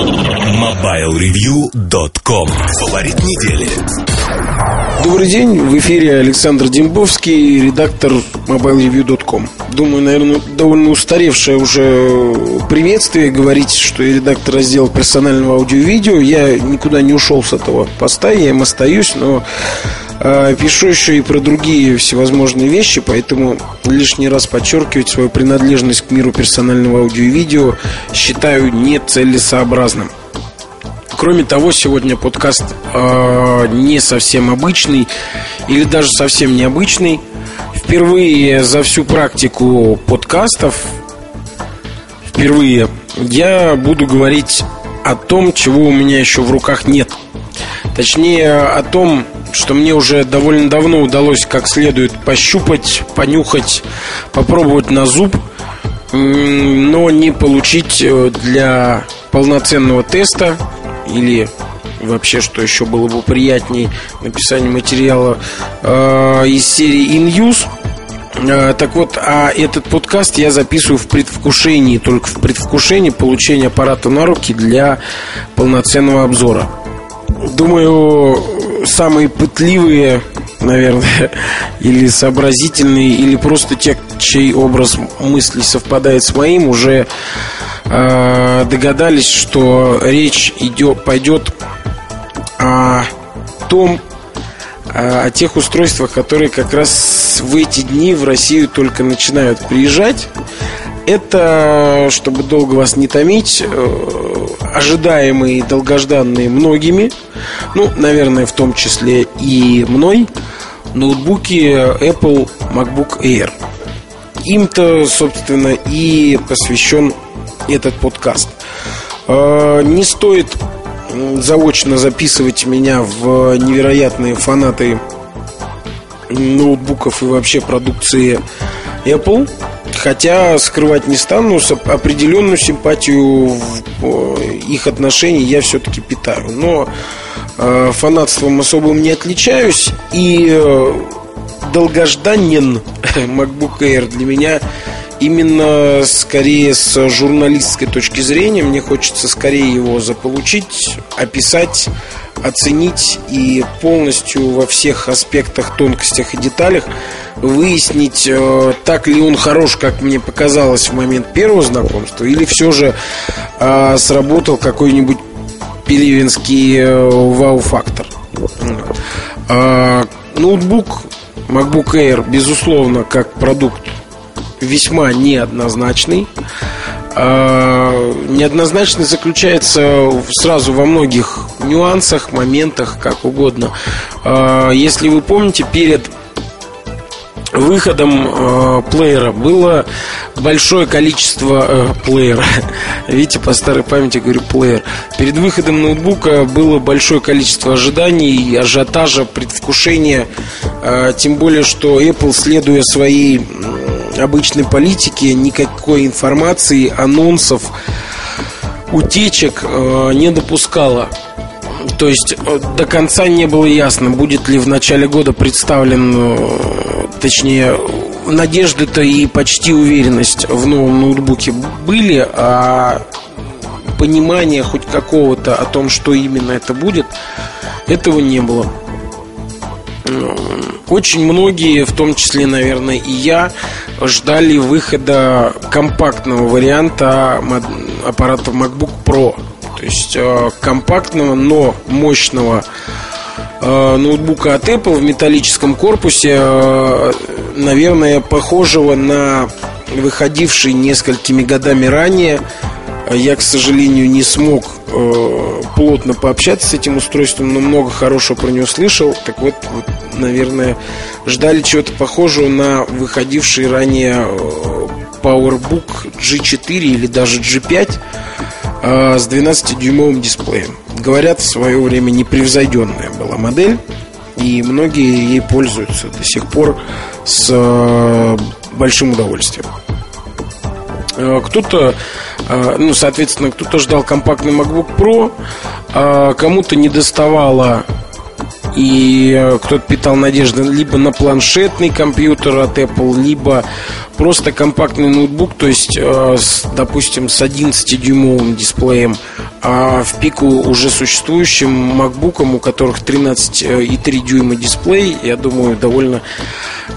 MobileReview.com Фаворит недели. Добрый день, в эфире Александр Дембовский, редактор MobileReview.com Думаю, наверное, довольно устаревшее уже приветствие говорить, что я редактор раздела персонального аудио-видео Я никуда не ушел с этого поста, я им остаюсь, но пишу еще и про другие всевозможные вещи Поэтому лишний раз подчеркивать свою принадлежность к миру персонального аудио-видео Считаю нецелесообразным Кроме того, сегодня подкаст э, не совсем обычный или даже совсем необычный. Впервые за всю практику подкастов, впервые я буду говорить о том, чего у меня еще в руках нет. Точнее, о том, что мне уже довольно давно удалось как следует пощупать, понюхать, попробовать на зуб, но не получить э, для полноценного теста или вообще, что еще было бы приятней, написание материала э, из серии In Use. Э, так вот, а этот подкаст я записываю в предвкушении, только в предвкушении получения аппарата на руки для полноценного обзора. Думаю, самые пытливые, наверное, или сообразительные, или просто те, чей образ мысли совпадает с моим, уже э, догадались, что речь идет, пойдет о том, о тех устройствах, которые как раз в эти дни в Россию только начинают приезжать. Это, чтобы долго вас не томить, э, ожидаемые и долгожданные многими, ну, наверное, в том числе и мной, ноутбуки Apple MacBook Air. Им-то, собственно, и посвящен этот подкаст. Э, не стоит заочно записывать меня в невероятные фанаты ноутбуков и вообще продукции Apple. Хотя скрывать не стану, определенную симпатию в их отношении я все-таки питаю. Но фанатством особым не отличаюсь. И э, долгожданен MacBook Air для меня именно скорее с журналистской точки зрения. Мне хочется скорее его заполучить, описать, оценить и полностью во всех аспектах, тонкостях и деталях выяснить, э, так ли он хорош, как мне показалось в момент первого знакомства, или все же э, сработал какой-нибудь пелевинский э, вау-фактор. Ноутбук MacBook Air, безусловно, как продукт весьма неоднозначный. А, неоднозначный заключается сразу во многих нюансах, моментах, как угодно. А, если вы помните, перед выходом э, плеера было большое количество э, плеера. Видите, по старой памяти говорю плеер. Перед выходом ноутбука было большое количество ожиданий, ажиотажа, предвкушения. Э, тем более, что Apple, следуя своей обычной политике, никакой информации, анонсов, утечек э, не допускала. То есть э, до конца не было ясно, будет ли в начале года представлен, э, точнее, надежды-то и почти уверенность в новом ноутбуке были, а понимания хоть какого-то о том, что именно это будет, этого не было. Очень многие, в том числе, наверное, и я, ждали выхода компактного варианта аппарата MacBook Pro. То есть э, компактного, но мощного ноутбука от Apple в металлическом корпусе, э, наверное, похожего на выходивший несколькими годами ранее я, к сожалению, не смог э, плотно пообщаться с этим устройством, но много хорошего про него слышал. Так вот, вот наверное, ждали чего-то похожего на выходивший ранее э, PowerBook G4 или даже G5 э, с 12-дюймовым дисплеем. Говорят, в свое время непревзойденная была модель, и многие ей пользуются до сих пор с э, большим удовольствием. Э, кто-то, э, ну, соответственно, кто-то ждал компактный MacBook Pro, а кому-то не доставало И э, кто-то питал надежды либо на планшетный компьютер от Apple, либо просто компактный ноутбук, то есть, э, с, допустим, с 11-дюймовым дисплеем, а в пику уже существующим MacBook, у которых 13,3 дюйма дисплей, я думаю, довольно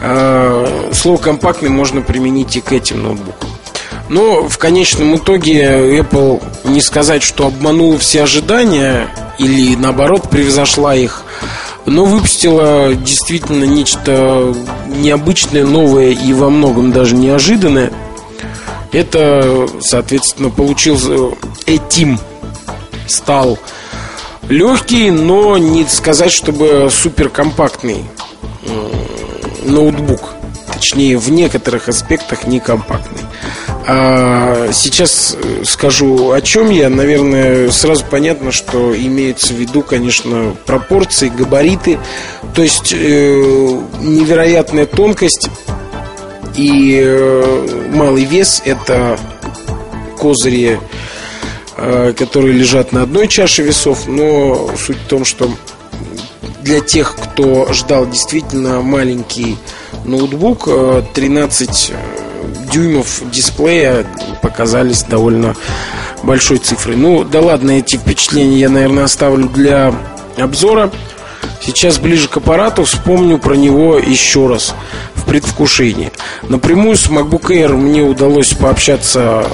э, слово компактный можно применить и к этим ноутбукам. Но в конечном итоге Apple не сказать, что обманула все ожидания или наоборот превзошла их, но выпустила действительно нечто необычное, новое и во многом даже неожиданное. Это, соответственно, получился этим стал легкий, но не сказать, чтобы суперкомпактный ноутбук. Точнее, в некоторых аспектах не компактный. А сейчас э, скажу, о чем я. Наверное, сразу понятно, что имеется в виду, конечно, пропорции, габариты. То есть э, невероятная тонкость и э, малый вес – это козыри, э, которые лежат на одной чаше весов. Но суть в том, что для тех, кто ждал действительно маленький ноутбук, 13 э, дюймов дисплея показались довольно большой цифрой. Ну, да ладно, эти впечатления я, наверное, оставлю для обзора. Сейчас ближе к аппарату вспомню про него еще раз в предвкушении. Напрямую с MacBook Air мне удалось пообщаться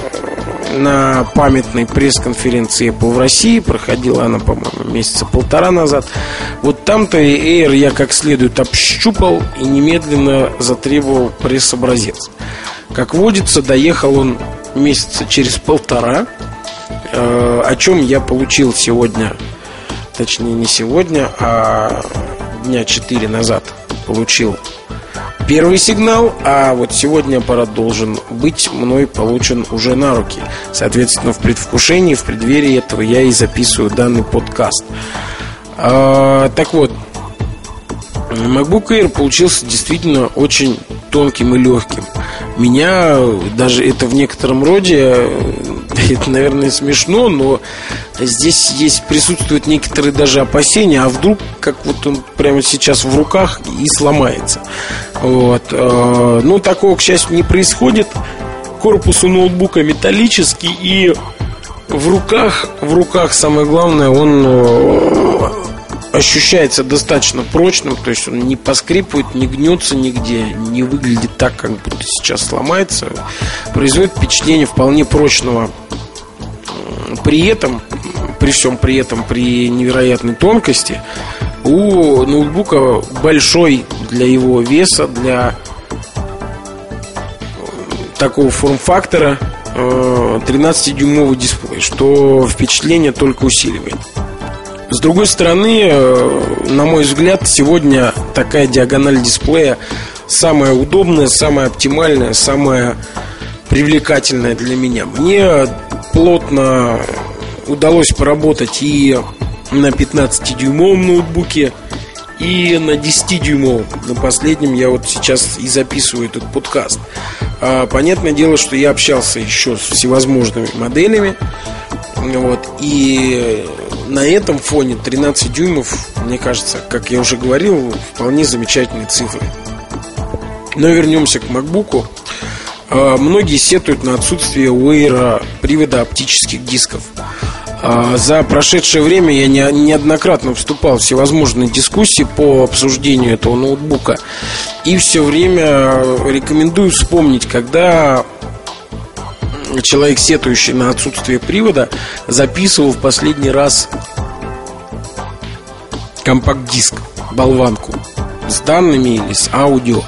на памятной пресс-конференции Apple в России. Проходила она, по-моему, месяца полтора назад. Вот там-то Air я как следует общупал и немедленно затребовал пресс-образец. Как водится, доехал он месяца через полтора, э, о чем я получил сегодня, точнее не сегодня, а дня четыре назад получил первый сигнал, а вот сегодня аппарат должен быть мной получен уже на руки. Соответственно, в предвкушении, в преддверии этого я и записываю данный подкаст. А, так вот, MacBook Air получился действительно очень тонким и легким. Меня даже это в некотором роде, это, наверное, смешно, но здесь есть, присутствуют некоторые даже опасения, а вдруг, как вот он прямо сейчас в руках и сломается. Вот. Э, ну, такого, к счастью, не происходит. Корпус у ноутбука металлический и в руках, в руках самое главное, он э, ощущается достаточно прочным, то есть он не поскрипывает, не гнется нигде, не выглядит так, как будто сейчас сломается. Производит впечатление вполне прочного. При этом, при всем при этом, при невероятной тонкости, у ноутбука большой для его веса, для такого форм-фактора 13-дюймовый э, дисплей, что впечатление только усиливает. С другой стороны, э, на мой взгляд, сегодня такая диагональ дисплея самая удобная, самая оптимальная, самая привлекательная для меня. Мне плотно удалось поработать и на 15-дюймовом ноутбуке, и на 10-дюймовом. На последнем я вот сейчас и записываю этот подкаст. А, понятное дело, что я общался еще с всевозможными моделями. Вот, и на этом фоне 13 дюймов, мне кажется, как я уже говорил, вполне замечательные цифры. Но вернемся к MacBook. А, многие сетуют на отсутствие у Air привода оптических дисков. А, за прошедшее время я неоднократно вступал в всевозможные дискуссии по обсуждению этого ноутбука. И все время рекомендую вспомнить, когда человек, сетующий на отсутствие привода, записывал в последний раз компакт-диск, болванку с данными или с аудио.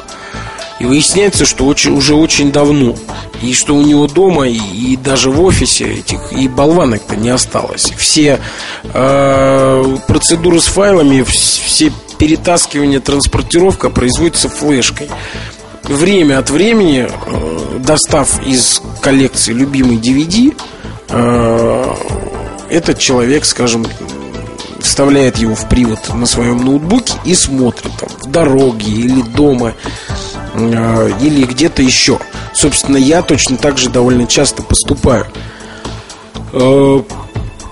И выясняется, что очень, уже очень давно. И что у него дома, и, и даже в офисе этих и болванок-то не осталось. Все э, процедуры с файлами, все перетаскивание, транспортировка производится флешкой время от времени, э, достав из коллекции любимый DVD, э, этот человек, скажем, вставляет его в привод на своем ноутбуке и смотрит там в дороге или дома э, или где-то еще. Собственно, я точно так же довольно часто поступаю.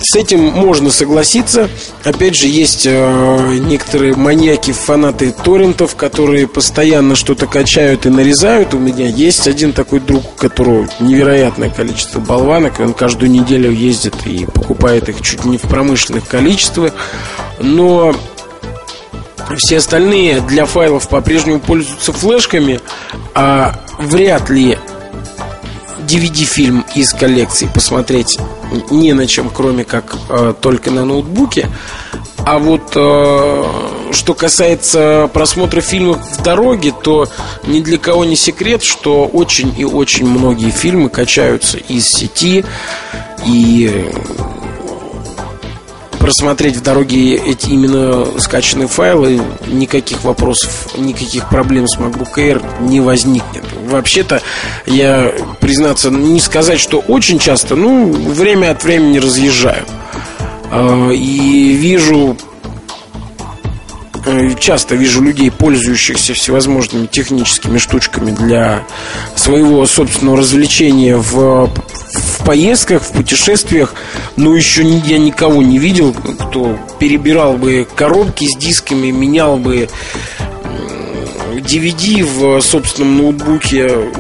С этим можно согласиться. Опять же, есть э, некоторые маньяки, фанаты торрентов, которые постоянно что-то качают и нарезают. У меня есть один такой друг, у которого невероятное количество болванок, и он каждую неделю ездит и покупает их чуть не в промышленных количествах. Но все остальные для файлов по-прежнему пользуются флешками, а вряд ли DVD-фильм из коллекции посмотреть не на чем, кроме как э, только на ноутбуке. А вот э, что касается просмотра фильмов в дороге, то ни для кого не секрет, что очень и очень многие фильмы качаются из сети и просмотреть в дороге эти именно скачанные файлы, никаких вопросов, никаких проблем с MacBook Air не возникнет. Вообще-то, я, признаться, не сказать, что очень часто, ну, время от времени разъезжаю. А, и вижу Э, часто вижу людей, пользующихся всевозможными техническими штучками для своего собственного развлечения в, в поездках, в путешествиях. Но еще я никого не видел, кто перебирал бы коробки с дисками, менял бы DVD в собственном ноутбуке.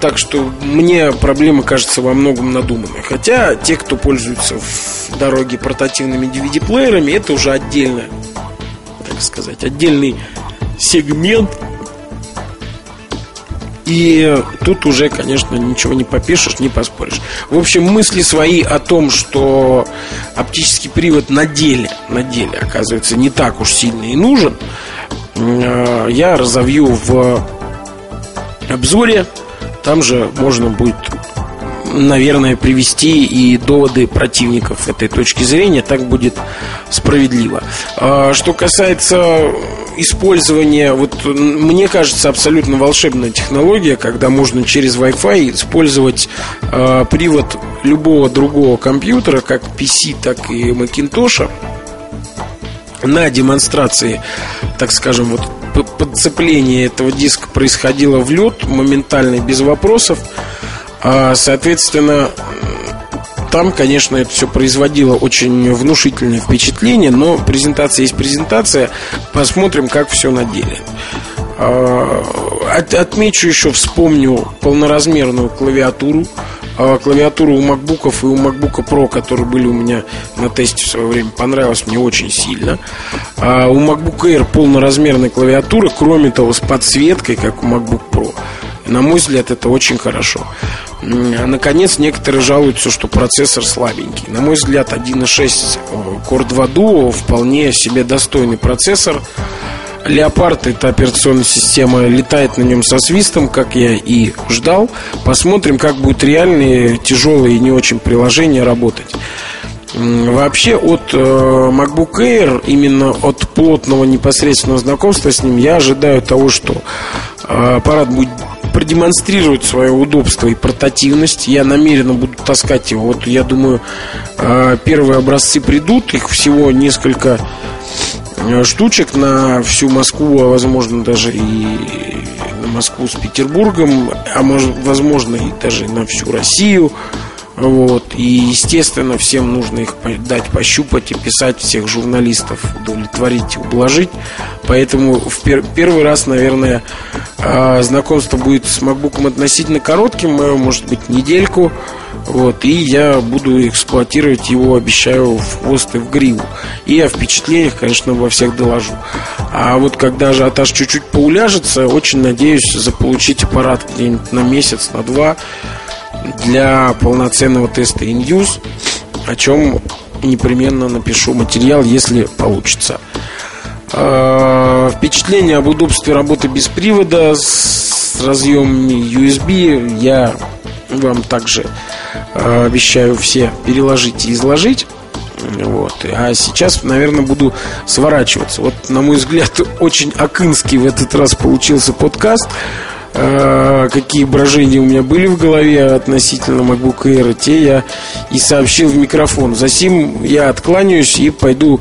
Так что мне проблема кажется во многом надуманной. Хотя те, кто пользуется в дороге портативными DVD-плеерами, это уже отдельная так сказать, отдельный сегмент. И тут уже, конечно, ничего не попишешь, не поспоришь. В общем, мысли свои о том, что оптический привод на деле, на деле, оказывается, не так уж сильно и нужен, э, я разовью в обзоре. Там же можно будет наверное, привести и доводы противников этой точки зрения. Так будет справедливо. А, что касается использования, вот мне кажется, абсолютно волшебная технология, когда можно через Wi-Fi использовать э, привод любого другого компьютера, как PC, так и Macintosh, на демонстрации, так скажем, вот подцепление этого диска происходило в лед, моментально, без вопросов. А, соответственно, там, конечно, это все производило очень внушительное впечатление, но презентация есть презентация. Посмотрим, как все на деле. А, отмечу еще, вспомню полноразмерную клавиатуру. А, клавиатуру у макбуков и у макбука Pro, которые были у меня на тесте в свое время, понравилась мне очень сильно. У MacBook Air полноразмерная клавиатура, кроме того, с подсветкой, как у MacBook Pro. На мой взгляд, это очень хорошо. Наконец, некоторые жалуются, что процессор слабенький. На мой взгляд, 1.6 Core 2 Duo вполне себе достойный процессор. Леопард это операционная система, летает на нем со свистом, как я и ждал. Посмотрим, как будут реальные тяжелые и не очень приложения работать. Вообще от э, MacBook Air, именно от плотного непосредственного знакомства с ним, я ожидаю того, что э, аппарат будет продемонстрировать свое удобство и портативность. Я намеренно буду таскать его. Вот я думаю, э, первые образцы придут, их всего несколько э, штучек на всю Москву, а возможно даже и на Москву с Петербургом, а возможно и даже на всю Россию. Вот. И, естественно, всем нужно их дать пощупать и писать всех журналистов, удовлетворить, ублажить. Поэтому в пер первый раз, наверное, э знакомство будет с MacBook относительно коротким, э, может быть, недельку. Вот, и я буду эксплуатировать его, обещаю, в хвост и в гриву. И о впечатлениях, конечно, во всех доложу. А вот когда же ажиотаж чуть-чуть поуляжется, очень надеюсь заполучить аппарат где-нибудь на месяц, на два для полноценного теста in-use, о чем непременно напишу материал, если получится. А, впечатление об удобстве работы без привода с разъемами USB я вам также а, обещаю все переложить и изложить. Вот. А сейчас, наверное, буду сворачиваться. Вот, на мой взгляд, очень акынский в этот раз получился подкаст. Э, какие брожения у меня были в голове относительно MacBook Air, те я и сообщил в микрофон. Засим я откланяюсь и пойду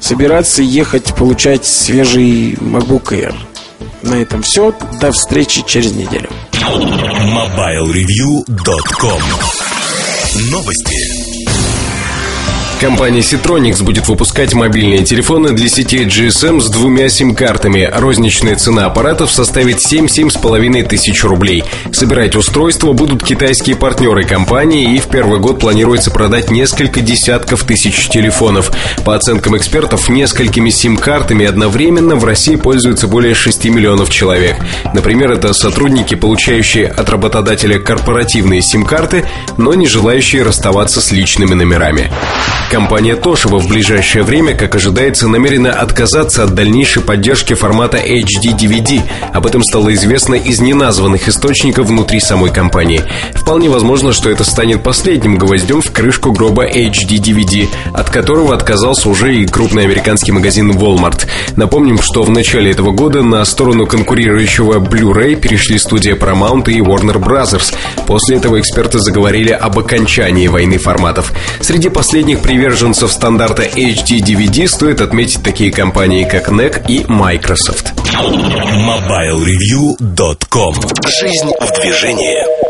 собираться ехать получать свежий MacBook Air. На этом все. До встречи через неделю. MobileReview.com Новости. Компания Citronics будет выпускать мобильные телефоны для сетей GSM с двумя сим-картами. Розничная цена аппаратов составит 7-7,5 тысяч рублей. Собирать устройство будут китайские партнеры компании, и в первый год планируется продать несколько десятков тысяч телефонов. По оценкам экспертов, несколькими сим-картами одновременно в России пользуются более 6 миллионов человек. Например, это сотрудники, получающие от работодателя корпоративные сим-карты, но не желающие расставаться с личными номерами. Компания Toshiba в ближайшее время, как ожидается, намерена отказаться от дальнейшей поддержки формата HD-DVD. Об этом стало известно из неназванных источников внутри самой компании. Вполне возможно, что это станет последним гвоздем в крышку гроба HD-DVD, от которого отказался уже и крупный американский магазин Walmart. Напомним, что в начале этого года на сторону конкурирующего Blu-ray перешли студия Paramount и Warner Bros. После этого эксперты заговорили об окончании войны форматов. Среди последних привет приверженцев стандарта HD-DVD стоит отметить такие компании, как NEC и Microsoft. MobileReview.com Жизнь в движении